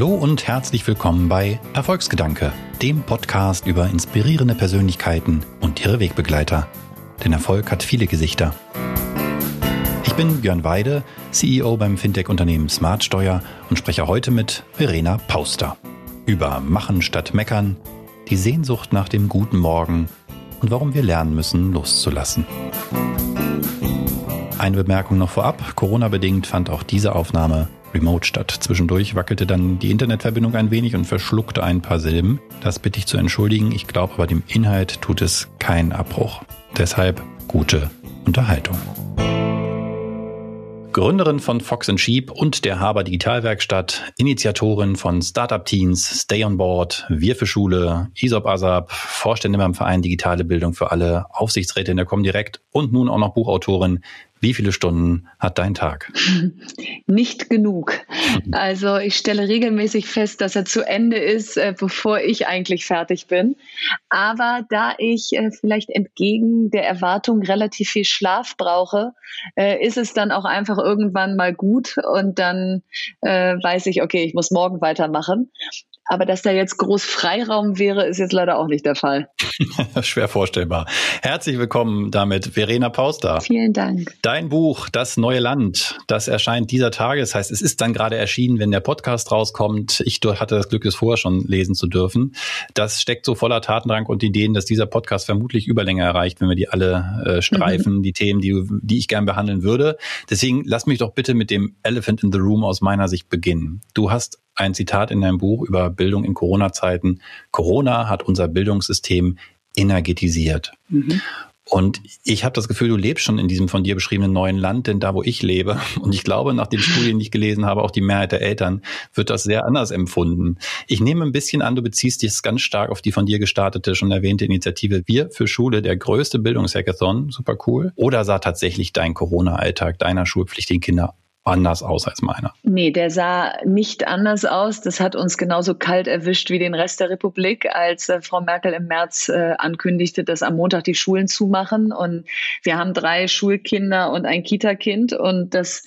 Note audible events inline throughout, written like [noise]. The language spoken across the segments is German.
Hallo und herzlich willkommen bei Erfolgsgedanke, dem Podcast über inspirierende Persönlichkeiten und ihre Wegbegleiter. Denn Erfolg hat viele Gesichter. Ich bin Björn Weide, CEO beim Fintech-Unternehmen Smartsteuer und spreche heute mit Verena Pauster über Machen statt Meckern, die Sehnsucht nach dem guten Morgen und warum wir lernen müssen, loszulassen. Eine Bemerkung noch vorab. Corona-bedingt fand auch diese Aufnahme remote statt. Zwischendurch wackelte dann die Internetverbindung ein wenig und verschluckte ein paar Silben. Das bitte ich zu entschuldigen. Ich glaube aber dem Inhalt tut es keinen Abbruch. Deshalb gute Unterhaltung. Gründerin von Fox Sheep und der Haber Digitalwerkstatt, Initiatorin von Startup Teens, Stay on Board, Wir für Schule, ISOP ASAP, Vorstände beim Verein Digitale Bildung für alle, Aufsichtsrätin der Comdirect und nun auch noch Buchautorin. Wie viele Stunden hat dein Tag? [laughs] Nicht genug. Also ich stelle regelmäßig fest, dass er zu Ende ist, äh, bevor ich eigentlich fertig bin. Aber da ich äh, vielleicht entgegen der Erwartung relativ viel Schlaf brauche, äh, ist es dann auch einfach irgendwann mal gut und dann weiß ich, okay, ich muss morgen weitermachen. Aber dass da jetzt groß Freiraum wäre, ist jetzt leider auch nicht der Fall. [laughs] Schwer vorstellbar. Herzlich willkommen damit, Verena Pauster. Vielen Dank. Dein Buch, Das neue Land, das erscheint dieser Tage. Das heißt, es ist dann gerade erschienen, wenn der Podcast rauskommt. Ich hatte das Glück, es vorher schon lesen zu dürfen. Das steckt so voller Tatendrang und Ideen, dass dieser Podcast vermutlich Überlänge erreicht, wenn wir die alle äh, streifen, mhm. die Themen, die, die ich gern behandeln würde. Deswegen lass mich doch bitte mit dem Elephant in the Room aus meiner Sicht beginnen. Du hast ein Zitat in deinem Buch über Bildung in Corona-Zeiten. Corona hat unser Bildungssystem energetisiert. Mhm. Und ich habe das Gefühl, du lebst schon in diesem von dir beschriebenen neuen Land, denn da, wo ich lebe, [laughs] und ich glaube, nach den Studien, die ich gelesen habe, auch die Mehrheit der Eltern, wird das sehr anders empfunden. Ich nehme ein bisschen an, du beziehst dich ganz stark auf die von dir gestartete, schon erwähnte Initiative Wir für Schule, der größte Bildungshackathon, super cool. Oder sah tatsächlich dein Corona-Alltag deiner schulpflichtigen Kinder anders aus als meiner. Nee, der sah nicht anders aus. Das hat uns genauso kalt erwischt wie den Rest der Republik, als äh, Frau Merkel im März äh, ankündigte, dass am Montag die Schulen zumachen. Und wir haben drei Schulkinder und ein Kita-Kind. Und das,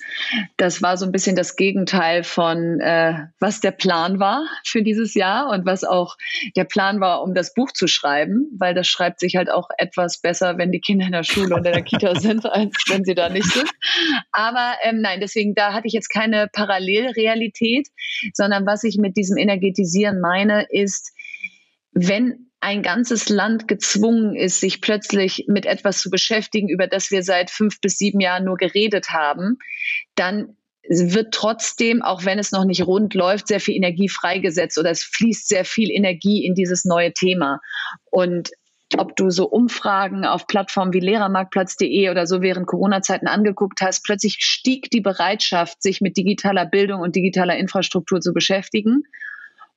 das war so ein bisschen das Gegenteil von, äh, was der Plan war für dieses Jahr und was auch der Plan war, um das Buch zu schreiben, weil das schreibt sich halt auch etwas besser, wenn die Kinder in der Schule und in der Kita [laughs] sind, als wenn sie da nicht sind. Aber ähm, nein, deswegen Da hatte ich jetzt keine Parallelrealität, sondern was ich mit diesem Energetisieren meine, ist, wenn ein ganzes Land gezwungen ist, sich plötzlich mit etwas zu beschäftigen, über das wir seit fünf bis sieben Jahren nur geredet haben, dann wird trotzdem, auch wenn es noch nicht rund läuft, sehr viel Energie freigesetzt oder es fließt sehr viel Energie in dieses neue Thema. Und ob du so Umfragen auf Plattformen wie lehrermarktplatz.de oder so während Corona-Zeiten angeguckt hast, plötzlich stieg die Bereitschaft, sich mit digitaler Bildung und digitaler Infrastruktur zu beschäftigen.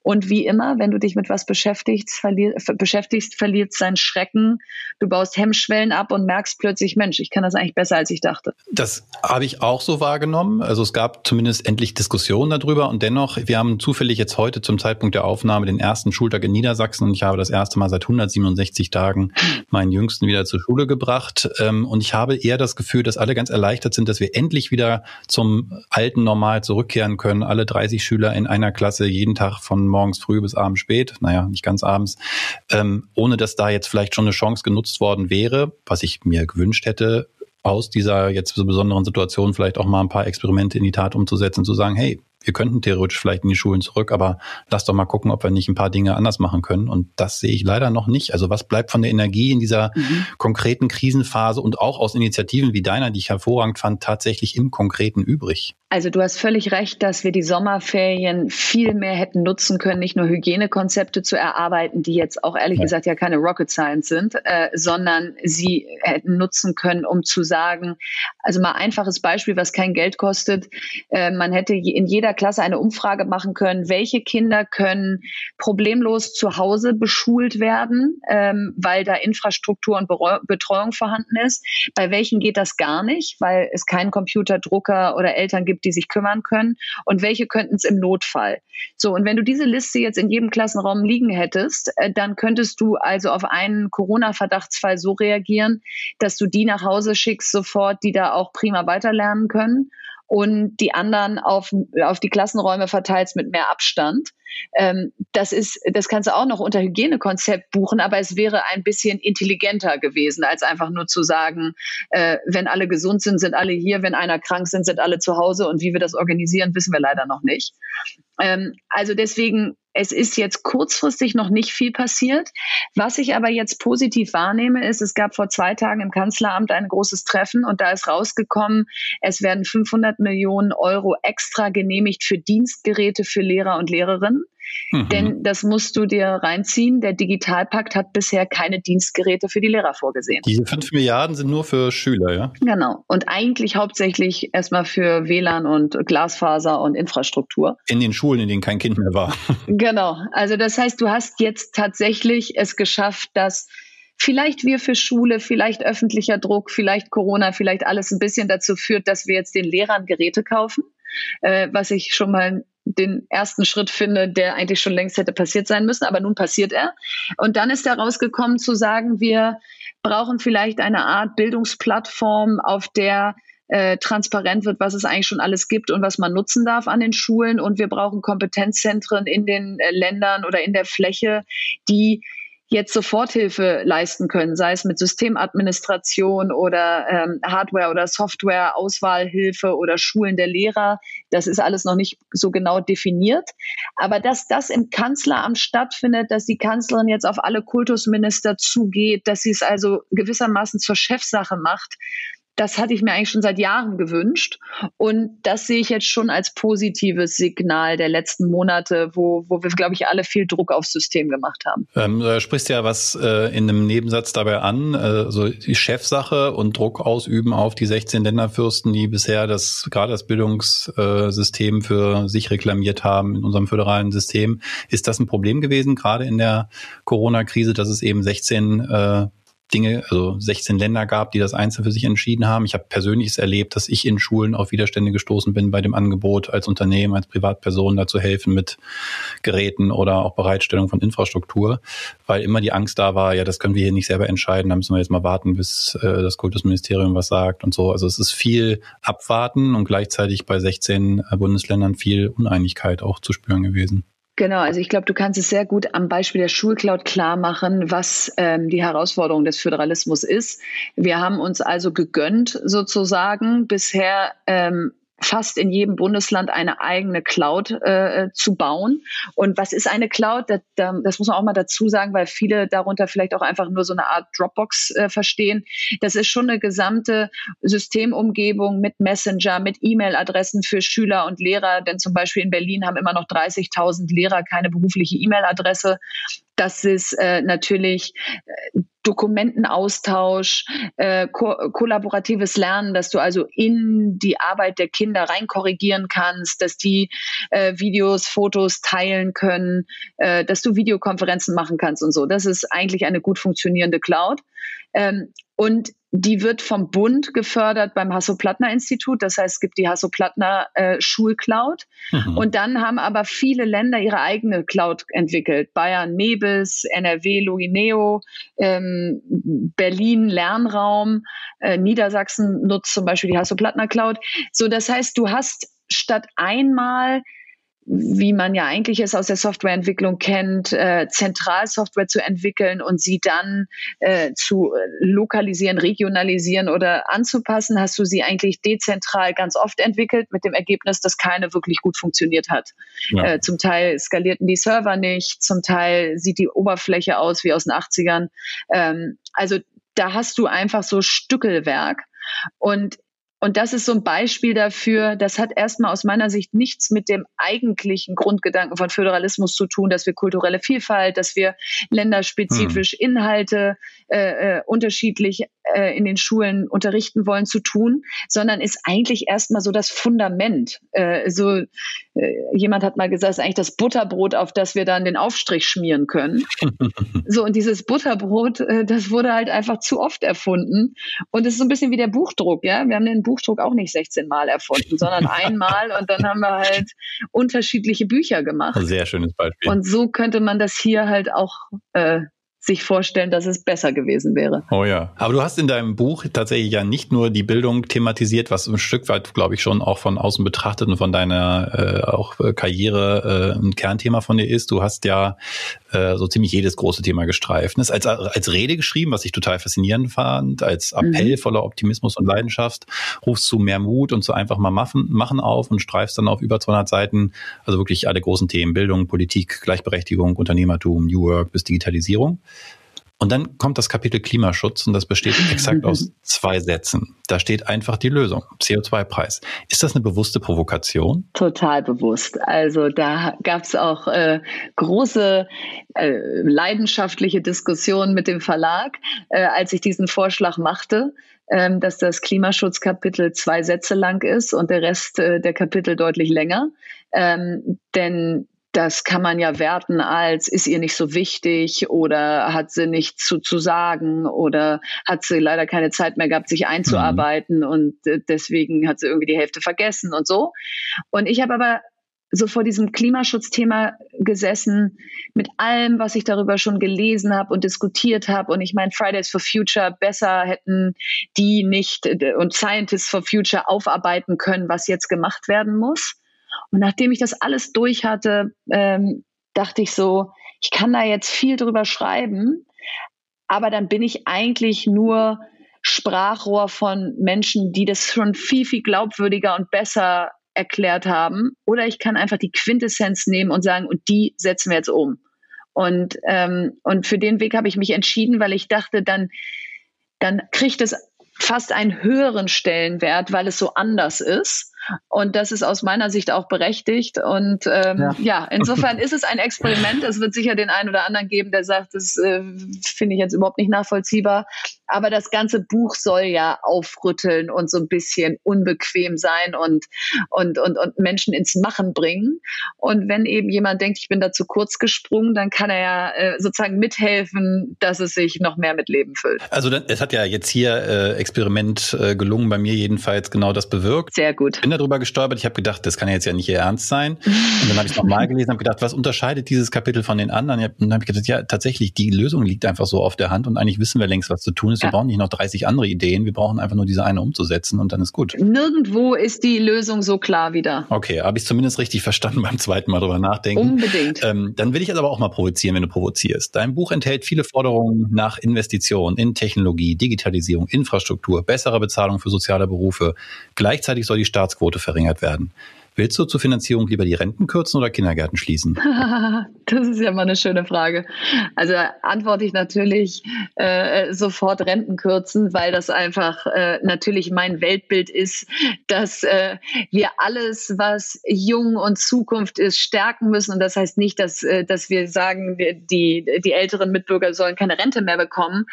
Und wie immer, wenn du dich mit was beschäftigst, verlier, beschäftigst, verliert sein Schrecken. Du baust Hemmschwellen ab und merkst plötzlich, Mensch, ich kann das eigentlich besser, als ich dachte. Das habe ich auch so wahrgenommen. Also es gab zumindest endlich Diskussionen darüber. Und dennoch, wir haben zufällig jetzt heute zum Zeitpunkt der Aufnahme den ersten Schultag in Niedersachsen. Und ich habe das erste Mal seit 167 Tagen meinen Jüngsten wieder zur Schule gebracht. Ähm, und ich habe eher das Gefühl, dass alle ganz erleichtert sind, dass wir endlich wieder zum alten Normal zurückkehren können. Alle 30 Schüler in einer Klasse jeden Tag von morgens früh bis abends spät, naja, nicht ganz abends, ähm, ohne dass da jetzt vielleicht schon eine Chance genutzt worden wäre, was ich mir gewünscht hätte, aus dieser jetzt so besonderen Situation vielleicht auch mal ein paar Experimente in die Tat umzusetzen, zu sagen, hey, wir könnten theoretisch vielleicht in die Schulen zurück, aber lass doch mal gucken, ob wir nicht ein paar Dinge anders machen können. Und das sehe ich leider noch nicht. Also was bleibt von der Energie in dieser mhm. konkreten Krisenphase und auch aus Initiativen wie deiner, die ich hervorragend fand, tatsächlich im Konkreten übrig? Also du hast völlig recht, dass wir die Sommerferien viel mehr hätten nutzen können, nicht nur Hygienekonzepte zu erarbeiten, die jetzt auch ehrlich ja. gesagt ja keine Rocket Science sind, äh, sondern sie hätten nutzen können, um zu sagen, also mal einfaches Beispiel, was kein Geld kostet, äh, man hätte in jeder Klasse eine Umfrage machen können, welche Kinder können problemlos zu Hause beschult werden, ähm, weil da Infrastruktur und Betreuung vorhanden ist. Bei welchen geht das gar nicht, weil es keinen Computerdrucker oder Eltern gibt, gibt, die sich kümmern können und welche könnten es im Notfall. So, und wenn du diese Liste jetzt in jedem Klassenraum liegen hättest, äh, dann könntest du also auf einen Corona-Verdachtsfall so reagieren, dass du die nach Hause schickst sofort, die da auch prima weiterlernen können und die anderen auf, auf die Klassenräume verteilt mit mehr Abstand. Ähm, das ist, das kannst du auch noch unter Hygienekonzept buchen, aber es wäre ein bisschen intelligenter gewesen, als einfach nur zu sagen, äh, wenn alle gesund sind, sind alle hier, wenn einer krank sind, sind alle zu Hause und wie wir das organisieren, wissen wir leider noch nicht. Ähm, also deswegen es ist jetzt kurzfristig noch nicht viel passiert. Was ich aber jetzt positiv wahrnehme, ist, es gab vor zwei Tagen im Kanzleramt ein großes Treffen und da ist rausgekommen, es werden 500 Millionen Euro extra genehmigt für Dienstgeräte für Lehrer und Lehrerinnen. Mhm. Denn das musst du dir reinziehen. Der Digitalpakt hat bisher keine Dienstgeräte für die Lehrer vorgesehen. Diese fünf Milliarden sind nur für Schüler, ja? Genau. Und eigentlich hauptsächlich erstmal für WLAN und Glasfaser und Infrastruktur. In den Schulen, in denen kein Kind mehr war. [laughs] Genau. Also das heißt, du hast jetzt tatsächlich es geschafft, dass vielleicht wir für Schule, vielleicht öffentlicher Druck, vielleicht Corona, vielleicht alles ein bisschen dazu führt, dass wir jetzt den Lehrern Geräte kaufen, äh, was ich schon mal den ersten Schritt finde, der eigentlich schon längst hätte passiert sein müssen, aber nun passiert er. Und dann ist er rausgekommen zu sagen, wir brauchen vielleicht eine Art Bildungsplattform, auf der äh, transparent wird, was es eigentlich schon alles gibt und was man nutzen darf an den Schulen. Und wir brauchen Kompetenzzentren in den äh, Ländern oder in der Fläche, die jetzt Soforthilfe leisten können, sei es mit Systemadministration oder ähm, Hardware oder Software, Auswahlhilfe oder Schulen der Lehrer. Das ist alles noch nicht so genau definiert. Aber dass das im Kanzleramt stattfindet, dass die Kanzlerin jetzt auf alle Kultusminister zugeht, dass sie es also gewissermaßen zur Chefsache macht, das hatte ich mir eigentlich schon seit Jahren gewünscht. Und das sehe ich jetzt schon als positives Signal der letzten Monate, wo, wo wir, glaube ich, alle viel Druck aufs System gemacht haben. Ähm, du sprichst ja was äh, in einem Nebensatz dabei an, äh, so die Chefsache und Druck ausüben auf die 16 Länderfürsten, die bisher das gerade das Bildungssystem für sich reklamiert haben in unserem föderalen System. Ist das ein Problem gewesen, gerade in der Corona-Krise, dass es eben 16 äh, Dinge, also 16 Länder gab, die das einzeln für sich entschieden haben. Ich habe persönliches erlebt, dass ich in Schulen auf Widerstände gestoßen bin bei dem Angebot, als Unternehmen, als Privatperson dazu helfen mit Geräten oder auch Bereitstellung von Infrastruktur, weil immer die Angst da war, ja, das können wir hier nicht selber entscheiden, da müssen wir jetzt mal warten, bis äh, das Kultusministerium was sagt und so. Also es ist viel Abwarten und gleichzeitig bei 16 äh, Bundesländern viel Uneinigkeit auch zu spüren gewesen. Genau, also ich glaube, du kannst es sehr gut am Beispiel der Schulcloud klar machen, was ähm, die Herausforderung des Föderalismus ist. Wir haben uns also gegönnt, sozusagen bisher ähm, fast in jedem Bundesland eine eigene Cloud äh, zu bauen. Und was ist eine Cloud? Das, das, muss man auch mal dazu sagen, weil viele darunter vielleicht auch einfach nur so eine Art Dropbox äh, verstehen. Das ist schon eine gesamte Systemumgebung mit Messenger, mit E-Mail-Adressen für Schüler und Lehrer. Denn zum Beispiel in Berlin haben immer noch 30.000 Lehrer keine berufliche E-Mail-Adresse. Das ist äh, natürlich äh, Dokumentenaustausch, äh, ko kollaboratives Lernen, dass du also in die Arbeit der Kinder rein korrigieren kannst, dass die äh, Videos, Fotos teilen können, äh, dass du Videokonferenzen machen kannst und so. Das ist eigentlich eine gut funktionierende Cloud. Ähm, und die wird vom Bund gefördert beim Hasso-Plattner-Institut. Das heißt, es gibt die Hasso-Plattner äh. Mhm. Und dann haben aber viele Länder ihre eigene Cloud entwickelt. Bayern Mebis, NRW Luineo, ähm, Berlin Lernraum, äh, Niedersachsen nutzt zum Beispiel die Hasso-Plattner Cloud. So, das heißt, du hast statt einmal wie man ja eigentlich es aus der Softwareentwicklung kennt, äh, Zentralsoftware zu entwickeln und sie dann äh, zu lokalisieren, regionalisieren oder anzupassen, hast du sie eigentlich dezentral ganz oft entwickelt mit dem Ergebnis, dass keine wirklich gut funktioniert hat. Ja. Äh, zum Teil skalierten die Server nicht, zum Teil sieht die Oberfläche aus wie aus den 80ern. Ähm, also da hast du einfach so Stückelwerk. Und und das ist so ein Beispiel dafür, das hat erstmal aus meiner Sicht nichts mit dem eigentlichen Grundgedanken von Föderalismus zu tun, dass wir kulturelle Vielfalt, dass wir länderspezifisch hm. Inhalte äh, äh, unterschiedlich äh, in den Schulen unterrichten wollen, zu tun, sondern ist eigentlich erstmal so das Fundament. Äh, so äh, jemand hat mal gesagt, ist eigentlich das Butterbrot, auf das wir dann den Aufstrich schmieren können. [laughs] so und dieses Butterbrot, das wurde halt einfach zu oft erfunden und es ist so ein bisschen wie der Buchdruck, ja. Wir haben den Buchdruck auch nicht 16 Mal erfunden, sondern [laughs] einmal und dann haben wir halt unterschiedliche Bücher gemacht. Sehr schönes Beispiel. Und so könnte man das hier halt auch äh, sich vorstellen, dass es besser gewesen wäre. Oh ja. Aber du hast in deinem Buch tatsächlich ja nicht nur die Bildung thematisiert, was ein Stück weit, glaube ich, schon auch von außen betrachtet und von deiner äh, auch äh, Karriere äh, ein Kernthema von dir ist. Du hast ja äh, so ziemlich jedes große Thema gestreift. Das als, als Rede geschrieben, was ich total faszinierend fand, als Appell mhm. voller Optimismus und Leidenschaft, rufst zu mehr Mut und zu einfach mal machen, machen auf und streifst dann auf über 200 Seiten, also wirklich alle großen Themen, Bildung, Politik, Gleichberechtigung, Unternehmertum, New Work bis Digitalisierung. Und dann kommt das Kapitel Klimaschutz und das besteht [laughs] exakt aus zwei Sätzen. Da steht einfach die Lösung, CO2-Preis. Ist das eine bewusste Provokation? Total bewusst. Also da gab es auch äh, große äh, leidenschaftliche Diskussionen mit dem Verlag, äh, als ich diesen Vorschlag machte ähm, dass das Klimaschutzkapitel zwei Sätze lang ist und der Rest äh, der Kapitel deutlich länger. Ähm, denn das kann man ja werten als, ist ihr nicht so wichtig oder hat sie nichts zu, zu sagen oder hat sie leider keine Zeit mehr gehabt, sich einzuarbeiten mhm. und äh, deswegen hat sie irgendwie die Hälfte vergessen und so. Und ich habe aber so vor diesem Klimaschutzthema gesessen, mit allem, was ich darüber schon gelesen habe und diskutiert habe. Und ich meine, Fridays for Future besser hätten die nicht äh, und Scientists for Future aufarbeiten können, was jetzt gemacht werden muss. Und nachdem ich das alles durch hatte, ähm, dachte ich so, ich kann da jetzt viel drüber schreiben, aber dann bin ich eigentlich nur Sprachrohr von Menschen, die das schon viel, viel glaubwürdiger und besser erklärt haben. Oder ich kann einfach die Quintessenz nehmen und sagen, und die setzen wir jetzt um. Und, ähm, und für den Weg habe ich mich entschieden, weil ich dachte, dann, dann kriegt es fast einen höheren Stellenwert, weil es so anders ist. Und das ist aus meiner Sicht auch berechtigt. Und ähm, ja. ja. [laughs] insofern ist es ein Experiment. Es wird sicher den einen oder anderen geben, der sagt, das äh, finde ich jetzt überhaupt nicht nachvollziehbar. Aber das ganze Buch soll ja aufrütteln und so ein bisschen unbequem sein und, und, und, und Menschen ins Machen bringen. Und wenn eben jemand denkt, ich bin da zu kurz gesprungen, dann kann er ja äh, sozusagen mithelfen, dass es sich noch mehr mit Leben füllt. Also es hat ja jetzt hier äh, Experiment äh, gelungen, bei mir jedenfalls genau das bewirkt. Sehr gut. Bin darüber gestolpert. Ich habe gedacht, das kann jetzt ja nicht ihr Ernst sein. Und dann habe ich es nochmal gelesen, habe gedacht, was unterscheidet dieses Kapitel von den anderen? Und dann habe ich gedacht, ja, tatsächlich, die Lösung liegt einfach so auf der Hand und eigentlich wissen wir längst, was zu tun ist. Wir brauchen nicht noch 30 andere Ideen. Wir brauchen einfach nur diese eine umzusetzen und dann ist gut. Nirgendwo ist die Lösung so klar wieder. Okay, habe ich zumindest richtig verstanden beim zweiten Mal drüber nachdenken. Unbedingt. Ähm, dann will ich jetzt aber auch mal provozieren, wenn du provozierst. Dein Buch enthält viele Forderungen nach Investitionen in Technologie, Digitalisierung, Infrastruktur, bessere Bezahlung für soziale Berufe. Gleichzeitig soll die Staatsquote verringert werden. Willst du zur Finanzierung lieber die Renten kürzen oder Kindergärten schließen? [laughs] das ist ja mal eine schöne Frage. Also antworte ich natürlich äh, sofort Renten kürzen, weil das einfach äh, natürlich mein Weltbild ist, dass äh, wir alles, was jung und Zukunft ist, stärken müssen. Und das heißt nicht, dass, äh, dass wir sagen, die, die älteren Mitbürger sollen keine Rente mehr bekommen.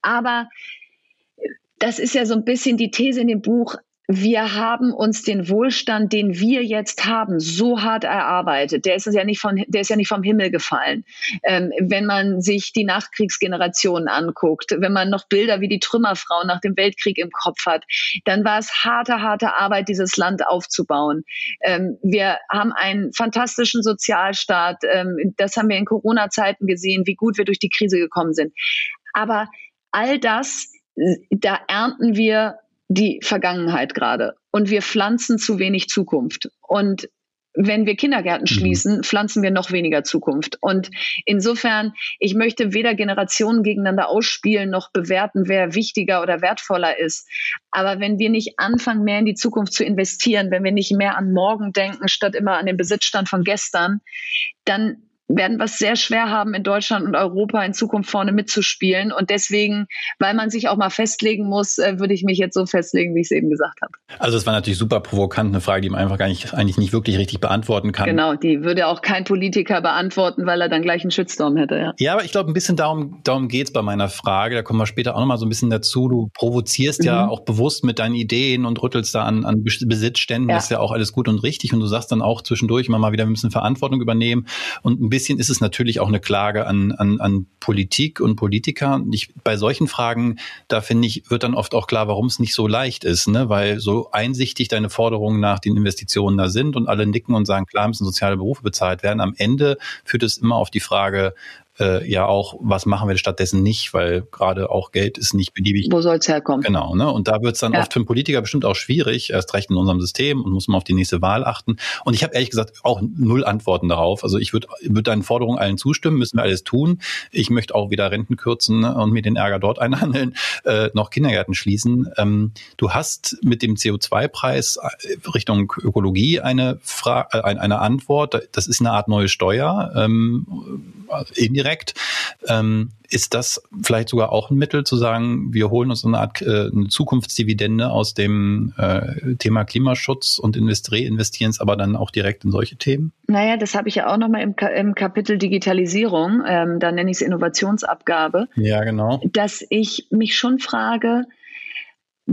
Aber das ist ja so ein bisschen die These in dem Buch, wir haben uns den Wohlstand, den wir jetzt haben, so hart erarbeitet. Der ist ja nicht von, der ist ja nicht vom Himmel gefallen. Ähm, wenn man sich die Nachkriegsgenerationen anguckt, wenn man noch Bilder wie die Trümmerfrau nach dem Weltkrieg im Kopf hat, dann war es harte, harte Arbeit, dieses Land aufzubauen. Ähm, wir haben einen fantastischen Sozialstaat. Ähm, das haben wir in Corona-Zeiten gesehen, wie gut wir durch die Krise gekommen sind. Aber all das da ernten wir die Vergangenheit gerade und wir pflanzen zu wenig Zukunft. Und wenn wir Kindergärten mhm. schließen, pflanzen wir noch weniger Zukunft. Und insofern, ich möchte weder Generationen gegeneinander ausspielen noch bewerten, wer wichtiger oder wertvoller ist. Aber wenn wir nicht anfangen, mehr in die Zukunft zu investieren, wenn wir nicht mehr an morgen denken, statt immer an den Besitzstand von gestern, dann werden wir es sehr schwer haben, in Deutschland und Europa in Zukunft vorne mitzuspielen. Und deswegen, weil man sich auch mal festlegen muss, äh, würde ich mich jetzt so festlegen, wie ich es eben gesagt habe. Also es war natürlich super provokant, eine Frage, die man einfach gar nicht, eigentlich nicht wirklich richtig beantworten kann. Genau, die würde auch kein Politiker beantworten, weil er dann gleich einen Shitstorm hätte. Ja, ja aber ich glaube, ein bisschen darum, darum geht bei meiner Frage. Da kommen wir später auch nochmal so ein bisschen dazu. Du provozierst mhm. ja auch bewusst mit deinen Ideen und rüttelst da an, an Besitzständen. Ja. Das ist ja auch alles gut und richtig. Und du sagst dann auch zwischendurch immer mal wieder, wir müssen Verantwortung übernehmen. Und ein bisschen ist es natürlich auch eine Klage an, an, an Politik und Politiker. Ich, bei solchen Fragen, da finde ich, wird dann oft auch klar, warum es nicht so leicht ist, ne? weil so einsichtig deine Forderungen nach den Investitionen da sind und alle nicken und sagen, klar müssen soziale Berufe bezahlt werden. Am Ende führt es immer auf die Frage, äh, ja auch, was machen wir stattdessen nicht, weil gerade auch Geld ist nicht beliebig. Wo soll es herkommen? Genau, ne? Und da wird es dann ja. oft für einen Politiker bestimmt auch schwierig, erst recht in unserem System und muss man auf die nächste Wahl achten. Und ich habe ehrlich gesagt auch null Antworten darauf. Also ich würde würd deinen Forderungen allen zustimmen, müssen wir alles tun. Ich möchte auch wieder Renten kürzen und mir den Ärger dort [laughs] einhandeln, äh, noch Kindergärten schließen. Ähm, du hast mit dem CO2-Preis äh, Richtung Ökologie eine, Fra äh, eine Antwort. Das ist eine Art neue Steuer, ähm, indirekt. Ähm, ist das vielleicht sogar auch ein Mittel zu sagen, wir holen uns eine Art äh, eine Zukunftsdividende aus dem äh, Thema Klimaschutz und investieren es aber dann auch direkt in solche Themen? Naja, das habe ich ja auch nochmal im, im Kapitel Digitalisierung, ähm, da nenne ich es Innovationsabgabe. Ja, genau. Dass ich mich schon frage,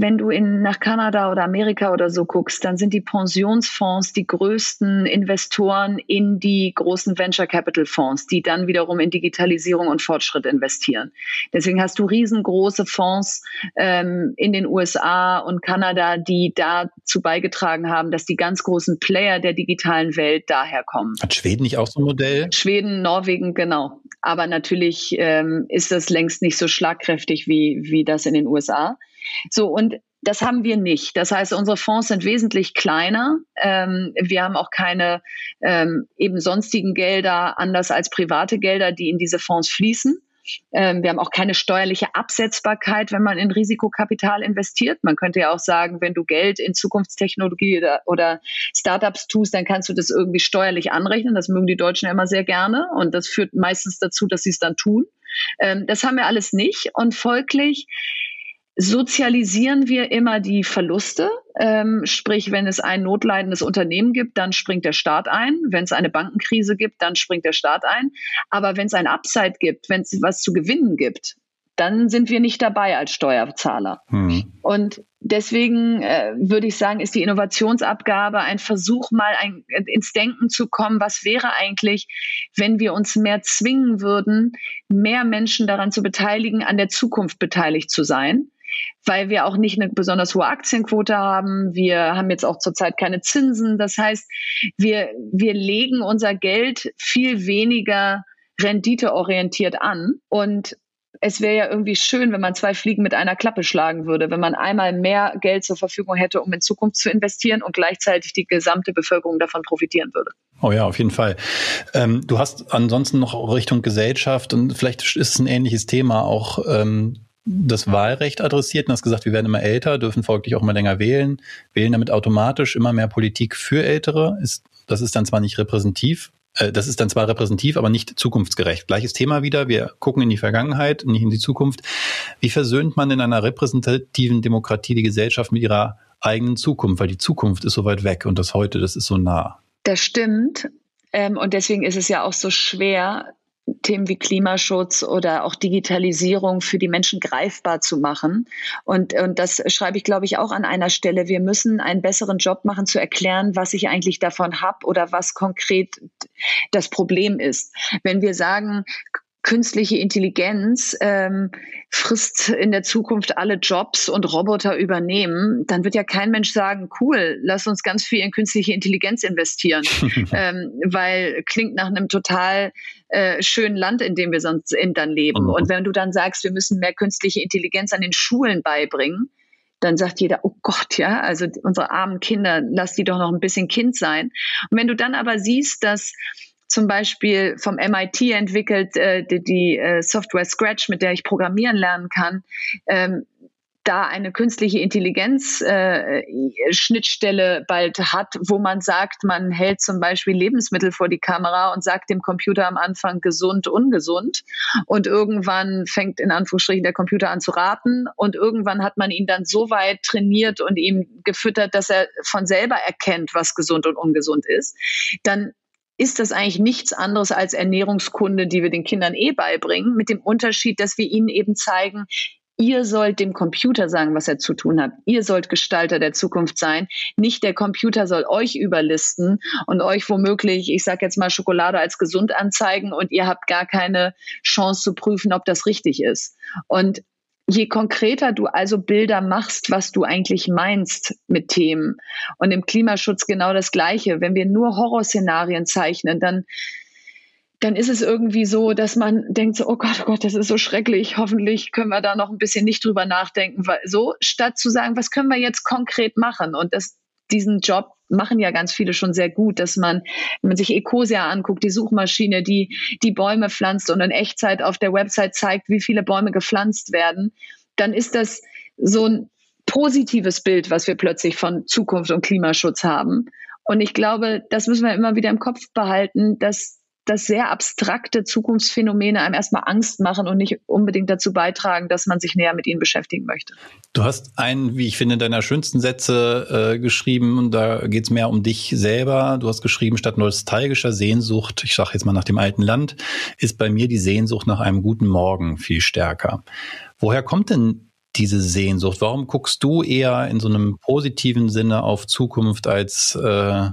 wenn du in, nach Kanada oder Amerika oder so guckst, dann sind die Pensionsfonds die größten Investoren in die großen Venture Capital Fonds, die dann wiederum in Digitalisierung und Fortschritt investieren. Deswegen hast du riesengroße Fonds ähm, in den USA und Kanada, die dazu beigetragen haben, dass die ganz großen Player der digitalen Welt daherkommen. Hat Schweden nicht auch so ein Modell? Schweden, Norwegen, genau. Aber natürlich ähm, ist das längst nicht so schlagkräftig wie, wie das in den USA. So, und das haben wir nicht. Das heißt, unsere Fonds sind wesentlich kleiner. Ähm, wir haben auch keine ähm, eben sonstigen Gelder, anders als private Gelder, die in diese Fonds fließen. Ähm, wir haben auch keine steuerliche Absetzbarkeit, wenn man in Risikokapital investiert. Man könnte ja auch sagen, wenn du Geld in Zukunftstechnologie oder, oder Startups tust, dann kannst du das irgendwie steuerlich anrechnen. Das mögen die Deutschen immer sehr gerne und das führt meistens dazu, dass sie es dann tun. Ähm, das haben wir alles nicht und folglich sozialisieren wir immer die Verluste. Ähm, sprich, wenn es ein notleidendes Unternehmen gibt, dann springt der Staat ein. Wenn es eine Bankenkrise gibt, dann springt der Staat ein. Aber wenn es ein Upside gibt, wenn es was zu gewinnen gibt, dann sind wir nicht dabei als Steuerzahler. Mhm. Und deswegen äh, würde ich sagen, ist die Innovationsabgabe ein Versuch, mal ein, ins Denken zu kommen, was wäre eigentlich, wenn wir uns mehr zwingen würden, mehr Menschen daran zu beteiligen, an der Zukunft beteiligt zu sein weil wir auch nicht eine besonders hohe Aktienquote haben. Wir haben jetzt auch zurzeit keine Zinsen. Das heißt, wir, wir legen unser Geld viel weniger renditeorientiert an und es wäre ja irgendwie schön, wenn man zwei Fliegen mit einer Klappe schlagen würde, wenn man einmal mehr Geld zur Verfügung hätte, um in Zukunft zu investieren und gleichzeitig die gesamte Bevölkerung davon profitieren würde. Oh ja, auf jeden Fall. Ähm, du hast ansonsten noch Richtung Gesellschaft und vielleicht ist es ein ähnliches Thema auch ähm, das Wahlrecht adressiert und hast gesagt, wir werden immer älter, dürfen folglich auch immer länger wählen, wählen damit automatisch immer mehr Politik für Ältere. Ist, das ist dann zwar nicht repräsentativ, äh, das ist dann zwar repräsentativ, aber nicht zukunftsgerecht. Gleiches Thema wieder. Wir gucken in die Vergangenheit, nicht in die Zukunft. Wie versöhnt man in einer repräsentativen Demokratie die Gesellschaft mit ihrer eigenen Zukunft? Weil die Zukunft ist so weit weg und das heute, das ist so nah. Das stimmt. Ähm, und deswegen ist es ja auch so schwer, Themen wie Klimaschutz oder auch Digitalisierung für die Menschen greifbar zu machen. Und, und das schreibe ich, glaube ich, auch an einer Stelle. Wir müssen einen besseren Job machen, zu erklären, was ich eigentlich davon habe oder was konkret das Problem ist. Wenn wir sagen, künstliche Intelligenz ähm, frisst in der Zukunft alle Jobs und Roboter übernehmen, dann wird ja kein Mensch sagen, cool, lass uns ganz viel in künstliche Intelligenz investieren, [laughs] ähm, weil klingt nach einem total äh, schönen Land, in dem wir sonst in, dann leben. Mhm. Und wenn du dann sagst, wir müssen mehr künstliche Intelligenz an den Schulen beibringen, dann sagt jeder, oh Gott, ja, also unsere armen Kinder, lass die doch noch ein bisschen Kind sein. Und wenn du dann aber siehst, dass zum Beispiel vom MIT entwickelt, äh, die, die äh, Software Scratch, mit der ich programmieren lernen kann, ähm, da eine künstliche Intelligenz äh, Schnittstelle bald hat, wo man sagt, man hält zum Beispiel Lebensmittel vor die Kamera und sagt dem Computer am Anfang gesund, ungesund. Und irgendwann fängt in Anführungsstrichen der Computer an zu raten. Und irgendwann hat man ihn dann so weit trainiert und ihm gefüttert, dass er von selber erkennt, was gesund und ungesund ist, dann ist das eigentlich nichts anderes als Ernährungskunde, die wir den Kindern eh beibringen, mit dem Unterschied, dass wir ihnen eben zeigen, Ihr sollt dem Computer sagen, was er zu tun hat. Ihr sollt Gestalter der Zukunft sein. Nicht der Computer soll euch überlisten und euch womöglich, ich sage jetzt mal, Schokolade als gesund anzeigen und ihr habt gar keine Chance zu prüfen, ob das richtig ist. Und je konkreter du also Bilder machst, was du eigentlich meinst mit Themen. Und im Klimaschutz genau das Gleiche. Wenn wir nur Horrorszenarien zeichnen, dann dann ist es irgendwie so, dass man denkt so, oh Gott, oh Gott, das ist so schrecklich. Hoffentlich können wir da noch ein bisschen nicht drüber nachdenken. Weil so, statt zu sagen, was können wir jetzt konkret machen? Und das, diesen Job machen ja ganz viele schon sehr gut, dass man, wenn man sich Ecosia anguckt, die Suchmaschine, die die Bäume pflanzt und in Echtzeit auf der Website zeigt, wie viele Bäume gepflanzt werden, dann ist das so ein positives Bild, was wir plötzlich von Zukunft und Klimaschutz haben. Und ich glaube, das müssen wir immer wieder im Kopf behalten, dass dass sehr abstrakte Zukunftsphänomene einem erstmal Angst machen und nicht unbedingt dazu beitragen, dass man sich näher mit ihnen beschäftigen möchte. Du hast einen, wie ich finde, deiner schönsten Sätze äh, geschrieben und da geht es mehr um dich selber. Du hast geschrieben, statt nostalgischer Sehnsucht, ich sage jetzt mal nach dem alten Land, ist bei mir die Sehnsucht nach einem guten Morgen viel stärker. Woher kommt denn diese Sehnsucht? Warum guckst du eher in so einem positiven Sinne auf Zukunft als äh,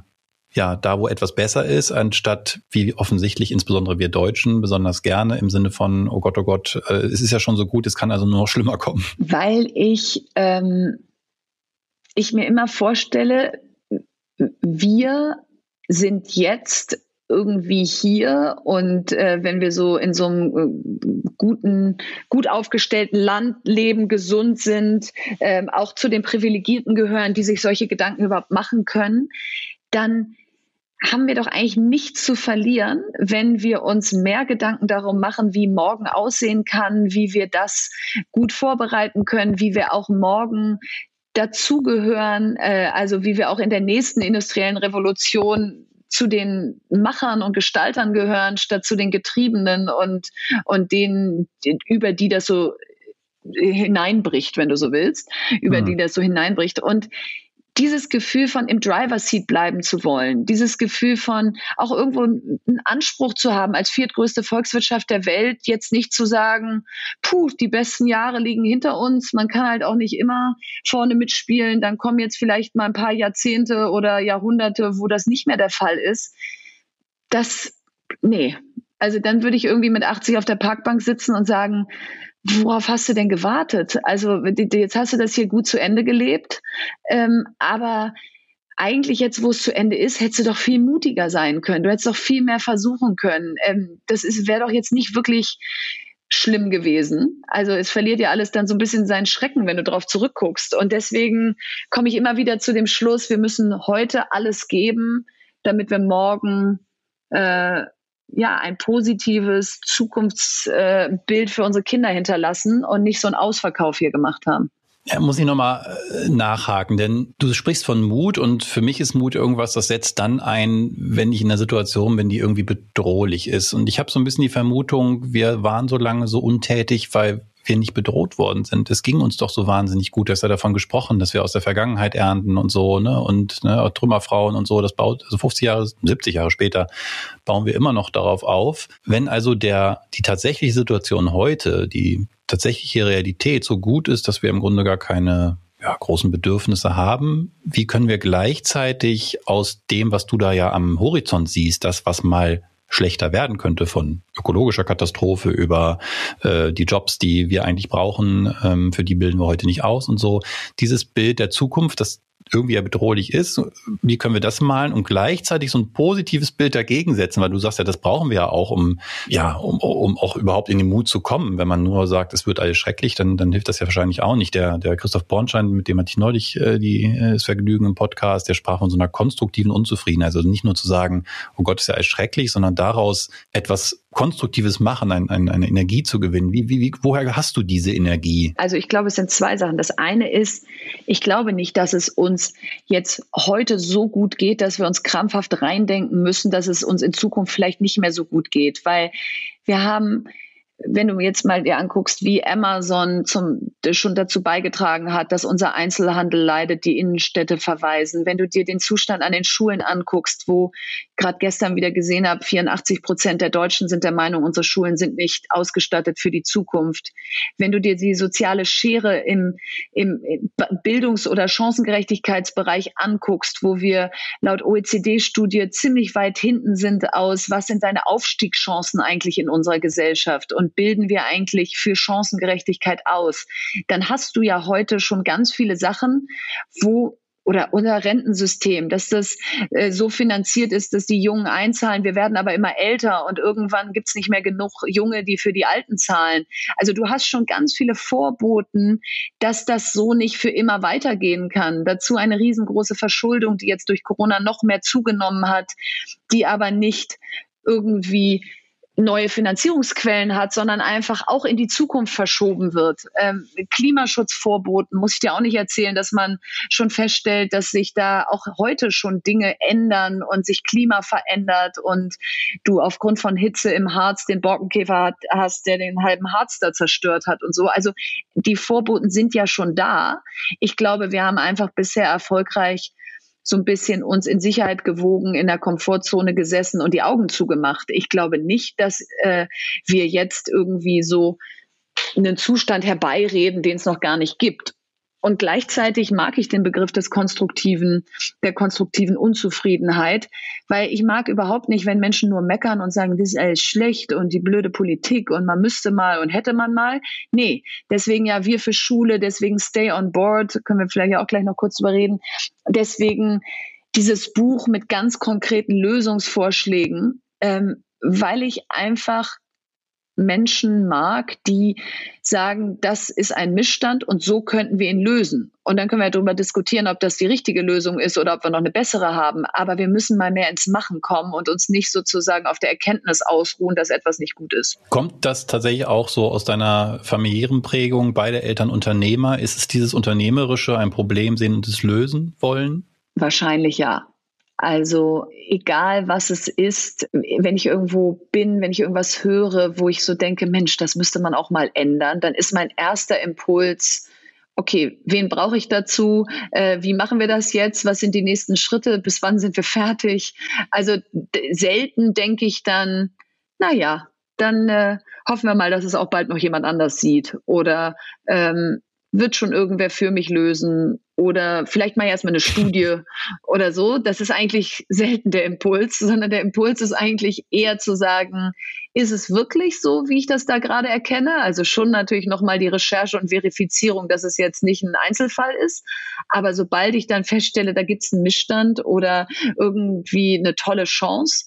ja, da wo etwas besser ist, anstatt wie offensichtlich insbesondere wir Deutschen besonders gerne im Sinne von, oh Gott, oh Gott, äh, es ist ja schon so gut, es kann also nur noch schlimmer kommen. Weil ich, ähm, ich mir immer vorstelle, wir sind jetzt irgendwie hier und äh, wenn wir so in so einem äh, guten, gut aufgestellten Land leben, gesund sind, äh, auch zu den Privilegierten gehören, die sich solche Gedanken überhaupt machen können, dann haben wir doch eigentlich nichts zu verlieren, wenn wir uns mehr Gedanken darum machen, wie morgen aussehen kann, wie wir das gut vorbereiten können, wie wir auch morgen dazugehören, äh, also wie wir auch in der nächsten industriellen Revolution zu den Machern und Gestaltern gehören, statt zu den Getriebenen und, und denen, über die das so hineinbricht, wenn du so willst, über mhm. die das so hineinbricht. Und dieses Gefühl von im Driver Seat bleiben zu wollen, dieses Gefühl von auch irgendwo einen Anspruch zu haben, als viertgrößte Volkswirtschaft der Welt, jetzt nicht zu sagen, puh, die besten Jahre liegen hinter uns, man kann halt auch nicht immer vorne mitspielen, dann kommen jetzt vielleicht mal ein paar Jahrzehnte oder Jahrhunderte, wo das nicht mehr der Fall ist. Das, nee. Also dann würde ich irgendwie mit 80 auf der Parkbank sitzen und sagen, worauf hast du denn gewartet? Also jetzt hast du das hier gut zu Ende gelebt, ähm, aber eigentlich jetzt, wo es zu Ende ist, hättest du doch viel mutiger sein können. Du hättest doch viel mehr versuchen können. Ähm, das wäre doch jetzt nicht wirklich schlimm gewesen. Also es verliert ja alles dann so ein bisschen seinen Schrecken, wenn du darauf zurückguckst. Und deswegen komme ich immer wieder zu dem Schluss, wir müssen heute alles geben, damit wir morgen äh, ja, ein positives Zukunftsbild für unsere Kinder hinterlassen und nicht so einen Ausverkauf hier gemacht haben. Ja, muss ich nochmal äh, nachhaken, denn du sprichst von Mut und für mich ist Mut irgendwas, das setzt dann ein, wenn ich in einer Situation bin, die irgendwie bedrohlich ist. Und ich habe so ein bisschen die Vermutung, wir waren so lange so untätig, weil wir nicht bedroht worden sind. Es ging uns doch so wahnsinnig gut. Du hast ja davon gesprochen, dass wir aus der Vergangenheit ernten und so, ne? Und ne, Trümmerfrauen und so, das baut, also 50 Jahre, 70 Jahre später bauen wir immer noch darauf auf. Wenn also der, die tatsächliche Situation heute, die tatsächliche Realität so gut ist, dass wir im Grunde gar keine ja, großen Bedürfnisse haben. Wie können wir gleichzeitig aus dem, was du da ja am Horizont siehst, das, was mal schlechter werden könnte, von ökologischer Katastrophe über äh, die Jobs, die wir eigentlich brauchen, ähm, für die bilden wir heute nicht aus und so. Dieses Bild der Zukunft, das irgendwie ja bedrohlich ist. Wie können wir das malen und gleichzeitig so ein positives Bild dagegen setzen? Weil du sagst ja, das brauchen wir ja auch, um, ja, um, um auch überhaupt in den Mut zu kommen. Wenn man nur sagt, es wird alles schrecklich, dann, dann hilft das ja wahrscheinlich auch nicht. Der, der Christoph Bornstein, mit dem hatte ich neulich äh, die, äh, das Vergnügen im Podcast, der sprach von so einer konstruktiven Unzufriedenheit. Also nicht nur zu sagen, oh Gott, ist ja alles schrecklich, sondern daraus etwas konstruktives Machen, ein, ein, eine Energie zu gewinnen. Wie, wie, woher hast du diese Energie? Also ich glaube, es sind zwei Sachen. Das eine ist, ich glaube nicht, dass es uns jetzt heute so gut geht, dass wir uns krampfhaft reindenken müssen, dass es uns in Zukunft vielleicht nicht mehr so gut geht, weil wir haben wenn du jetzt mal dir anguckst, wie Amazon zum, schon dazu beigetragen hat, dass unser Einzelhandel leidet, die Innenstädte verweisen, wenn du dir den Zustand an den Schulen anguckst, wo gerade gestern wieder gesehen habe, 84 Prozent der Deutschen sind der Meinung, unsere Schulen sind nicht ausgestattet für die Zukunft. Wenn du dir die soziale Schere im, im Bildungs- oder Chancengerechtigkeitsbereich anguckst, wo wir laut OECD-Studie ziemlich weit hinten sind aus, was sind deine Aufstiegschancen eigentlich in unserer Gesellschaft? Und und bilden wir eigentlich für Chancengerechtigkeit aus, dann hast du ja heute schon ganz viele Sachen, wo oder unser Rentensystem, dass das äh, so finanziert ist, dass die Jungen einzahlen. Wir werden aber immer älter und irgendwann gibt es nicht mehr genug Junge, die für die Alten zahlen. Also du hast schon ganz viele Vorboten, dass das so nicht für immer weitergehen kann. Dazu eine riesengroße Verschuldung, die jetzt durch Corona noch mehr zugenommen hat, die aber nicht irgendwie neue Finanzierungsquellen hat, sondern einfach auch in die Zukunft verschoben wird. Ähm, Klimaschutzvorboten muss ich dir auch nicht erzählen, dass man schon feststellt, dass sich da auch heute schon Dinge ändern und sich Klima verändert und du aufgrund von Hitze im Harz den Borkenkäfer hat, hast, der den halben Harz da zerstört hat und so. Also die Vorboten sind ja schon da. Ich glaube, wir haben einfach bisher erfolgreich so ein bisschen uns in Sicherheit gewogen, in der Komfortzone gesessen und die Augen zugemacht. Ich glaube nicht, dass äh, wir jetzt irgendwie so einen Zustand herbeireden, den es noch gar nicht gibt. Und gleichzeitig mag ich den Begriff des konstruktiven, der konstruktiven Unzufriedenheit, weil ich mag überhaupt nicht, wenn Menschen nur meckern und sagen, das ist alles schlecht und die blöde Politik und man müsste mal und hätte man mal. Nee, deswegen ja wir für Schule, deswegen Stay on Board, können wir vielleicht auch gleich noch kurz drüber reden. Deswegen dieses Buch mit ganz konkreten Lösungsvorschlägen, ähm, weil ich einfach Menschen mag, die sagen, das ist ein Missstand und so könnten wir ihn lösen. Und dann können wir darüber diskutieren, ob das die richtige Lösung ist oder ob wir noch eine bessere haben. Aber wir müssen mal mehr ins Machen kommen und uns nicht sozusagen auf der Erkenntnis ausruhen, dass etwas nicht gut ist. Kommt das tatsächlich auch so aus deiner familiären Prägung? Beide Eltern Unternehmer. Ist es dieses Unternehmerische ein Problem sehen und es lösen wollen? Wahrscheinlich ja. Also egal was es ist, wenn ich irgendwo bin, wenn ich irgendwas höre, wo ich so denke, Mensch, das müsste man auch mal ändern, dann ist mein erster Impuls, okay, wen brauche ich dazu? Äh, wie machen wir das jetzt? Was sind die nächsten Schritte? Bis wann sind wir fertig? Also selten denke ich dann, na ja, dann äh, hoffen wir mal, dass es auch bald noch jemand anders sieht. Oder ähm, wird schon irgendwer für mich lösen oder vielleicht mal erstmal eine Studie [laughs] oder so. Das ist eigentlich selten der Impuls, [laughs] sondern der Impuls ist eigentlich eher zu sagen, ist es wirklich so, wie ich das da gerade erkenne? Also schon natürlich nochmal die Recherche und Verifizierung, dass es jetzt nicht ein Einzelfall ist. Aber sobald ich dann feststelle, da gibt es einen Missstand oder irgendwie eine tolle Chance,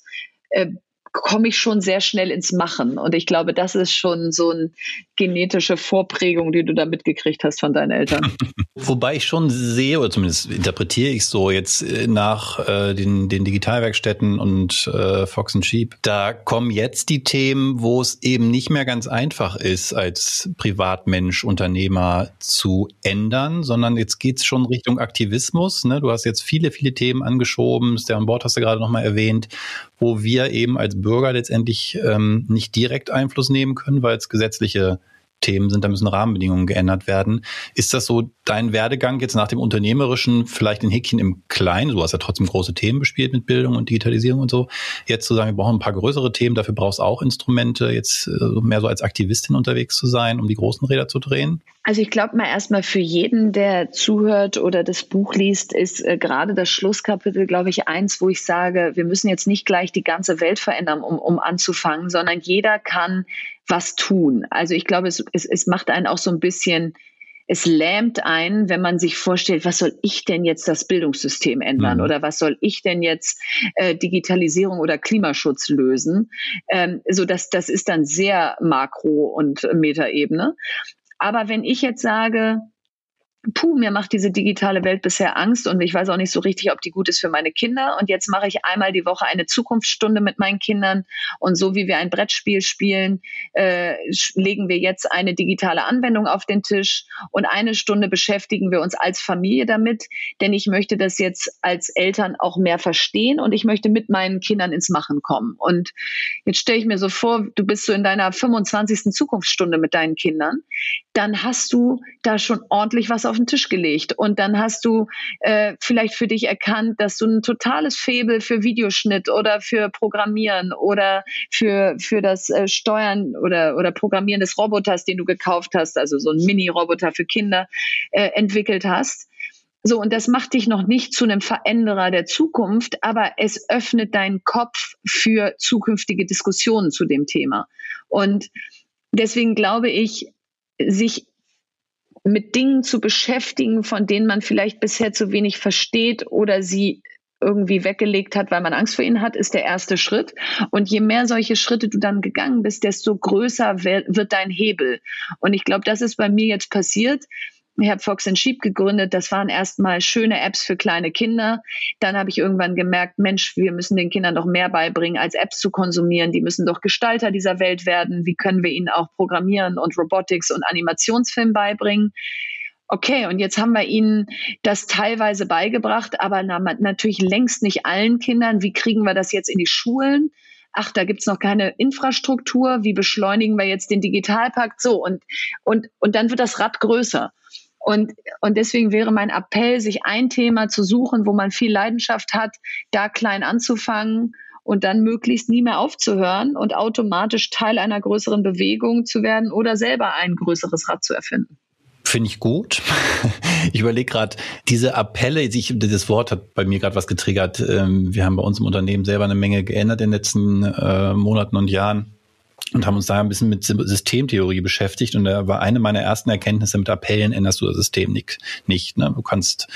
äh, komme ich schon sehr schnell ins Machen. Und ich glaube, das ist schon so eine genetische Vorprägung, die du da mitgekriegt hast von deinen Eltern. [laughs] Wobei ich schon sehe, oder zumindest interpretiere ich so jetzt äh, nach äh, den, den Digitalwerkstätten und äh, Fox and Sheep, da kommen jetzt die Themen, wo es eben nicht mehr ganz einfach ist, als Privatmensch, Unternehmer zu ändern, sondern jetzt geht es schon Richtung Aktivismus. Ne? Du hast jetzt viele, viele Themen angeschoben. Stay on Board hast du gerade nochmal erwähnt, wo wir eben als Bürger letztendlich ähm, nicht direkt Einfluss nehmen können, weil es gesetzliche Themen sind, da müssen Rahmenbedingungen geändert werden. Ist das so dein Werdegang jetzt nach dem Unternehmerischen, vielleicht ein Häkchen im Kleinen, du hast ja trotzdem große Themen bespielt mit Bildung und Digitalisierung und so, jetzt zu sagen, wir brauchen ein paar größere Themen, dafür brauchst du auch Instrumente, jetzt äh, mehr so als Aktivistin unterwegs zu sein, um die großen Räder zu drehen? Also ich glaube mal erstmal für jeden, der zuhört oder das Buch liest, ist äh, gerade das Schlusskapitel, glaube ich, eins, wo ich sage, wir müssen jetzt nicht gleich die ganze Welt verändern, um, um anzufangen, sondern jeder kann was tun. Also ich glaube, es, es, es macht einen auch so ein bisschen es lähmt einen, wenn man sich vorstellt, was soll ich denn jetzt das Bildungssystem ändern mhm. oder was soll ich denn jetzt äh, Digitalisierung oder Klimaschutz lösen? Ähm, so dass das ist dann sehr makro und Metaebene. Aber wenn ich jetzt sage, puh, mir macht diese digitale Welt bisher Angst und ich weiß auch nicht so richtig, ob die gut ist für meine Kinder. Und jetzt mache ich einmal die Woche eine Zukunftsstunde mit meinen Kindern. Und so wie wir ein Brettspiel spielen, äh, legen wir jetzt eine digitale Anwendung auf den Tisch und eine Stunde beschäftigen wir uns als Familie damit. Denn ich möchte das jetzt als Eltern auch mehr verstehen und ich möchte mit meinen Kindern ins Machen kommen. Und jetzt stelle ich mir so vor, du bist so in deiner 25. Zukunftsstunde mit deinen Kindern. Dann hast du da schon ordentlich was auf den Tisch gelegt. Und dann hast du äh, vielleicht für dich erkannt, dass du ein totales Faible für Videoschnitt oder für Programmieren oder für, für das äh, Steuern oder, oder Programmieren des Roboters, den du gekauft hast, also so ein Mini-Roboter für Kinder, äh, entwickelt hast. So, und das macht dich noch nicht zu einem Veränderer der Zukunft, aber es öffnet deinen Kopf für zukünftige Diskussionen zu dem Thema. Und deswegen glaube ich, sich mit Dingen zu beschäftigen, von denen man vielleicht bisher zu wenig versteht oder sie irgendwie weggelegt hat, weil man Angst vor ihnen hat, ist der erste Schritt. Und je mehr solche Schritte du dann gegangen bist, desto größer wird dein Hebel. Und ich glaube, das ist bei mir jetzt passiert. Ich habe Fox Sheep gegründet. Das waren erstmal schöne Apps für kleine Kinder. Dann habe ich irgendwann gemerkt, Mensch, wir müssen den Kindern doch mehr beibringen, als Apps zu konsumieren. Die müssen doch Gestalter dieser Welt werden. Wie können wir ihnen auch Programmieren und Robotics und Animationsfilm beibringen? Okay, und jetzt haben wir ihnen das teilweise beigebracht, aber na, natürlich längst nicht allen Kindern. Wie kriegen wir das jetzt in die Schulen? Ach, da gibt's noch keine Infrastruktur. Wie beschleunigen wir jetzt den Digitalpakt? So, und, und, und dann wird das Rad größer. Und, und deswegen wäre mein Appell, sich ein Thema zu suchen, wo man viel Leidenschaft hat, da klein anzufangen und dann möglichst nie mehr aufzuhören und automatisch Teil einer größeren Bewegung zu werden oder selber ein größeres Rad zu erfinden. Finde ich gut. [laughs] Ich überlege gerade, diese Appelle, ich, dieses Wort hat bei mir gerade was getriggert. Ähm, wir haben bei uns im Unternehmen selber eine Menge geändert in den letzten äh, Monaten und Jahren und haben uns da ein bisschen mit Systemtheorie beschäftigt. Und da war eine meiner ersten Erkenntnisse, mit Appellen änderst du das System nicht. nicht ne? Du kannst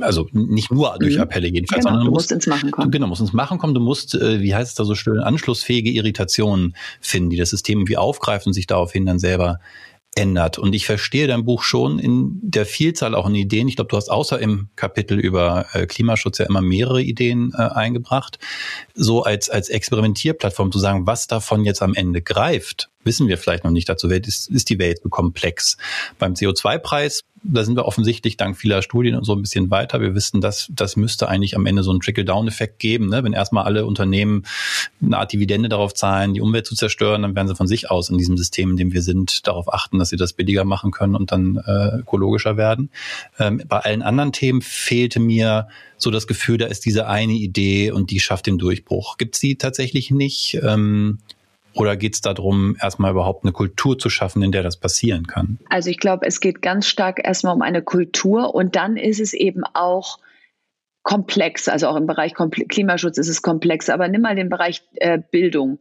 also nicht nur durch mhm. Appelle jedenfalls, genau, sondern du musst, musst ins Machen kommen. Du, genau, musst ins Machen kommen. Du musst, äh, wie heißt es da so schön, anschlussfähige Irritationen finden, die das System irgendwie aufgreift und sich daraufhin dann selber ändert. Und ich verstehe dein Buch schon in der Vielzahl auch an Ideen. Ich glaube, du hast außer im Kapitel über äh, Klimaschutz ja immer mehrere Ideen äh, eingebracht. So als, als Experimentierplattform zu sagen, was davon jetzt am Ende greift, wissen wir vielleicht noch nicht. Dazu ist, ist die Welt zu komplex. Beim CO2-Preis da sind wir offensichtlich dank vieler Studien so ein bisschen weiter. Wir wissen, dass das müsste eigentlich am Ende so einen Trickle-Down-Effekt geben. Ne? Wenn erstmal alle Unternehmen eine Art Dividende darauf zahlen, die Umwelt zu zerstören, dann werden sie von sich aus in diesem System, in dem wir sind, darauf achten, dass sie das billiger machen können und dann äh, ökologischer werden. Ähm, bei allen anderen Themen fehlte mir so das Gefühl, da ist diese eine Idee und die schafft den Durchbruch. Gibt es die tatsächlich nicht? Ähm, oder geht es darum, erstmal überhaupt eine Kultur zu schaffen, in der das passieren kann? Also ich glaube, es geht ganz stark erstmal um eine Kultur und dann ist es eben auch komplex. Also auch im Bereich Klimaschutz ist es komplex. Aber nimm mal den Bereich äh, Bildung.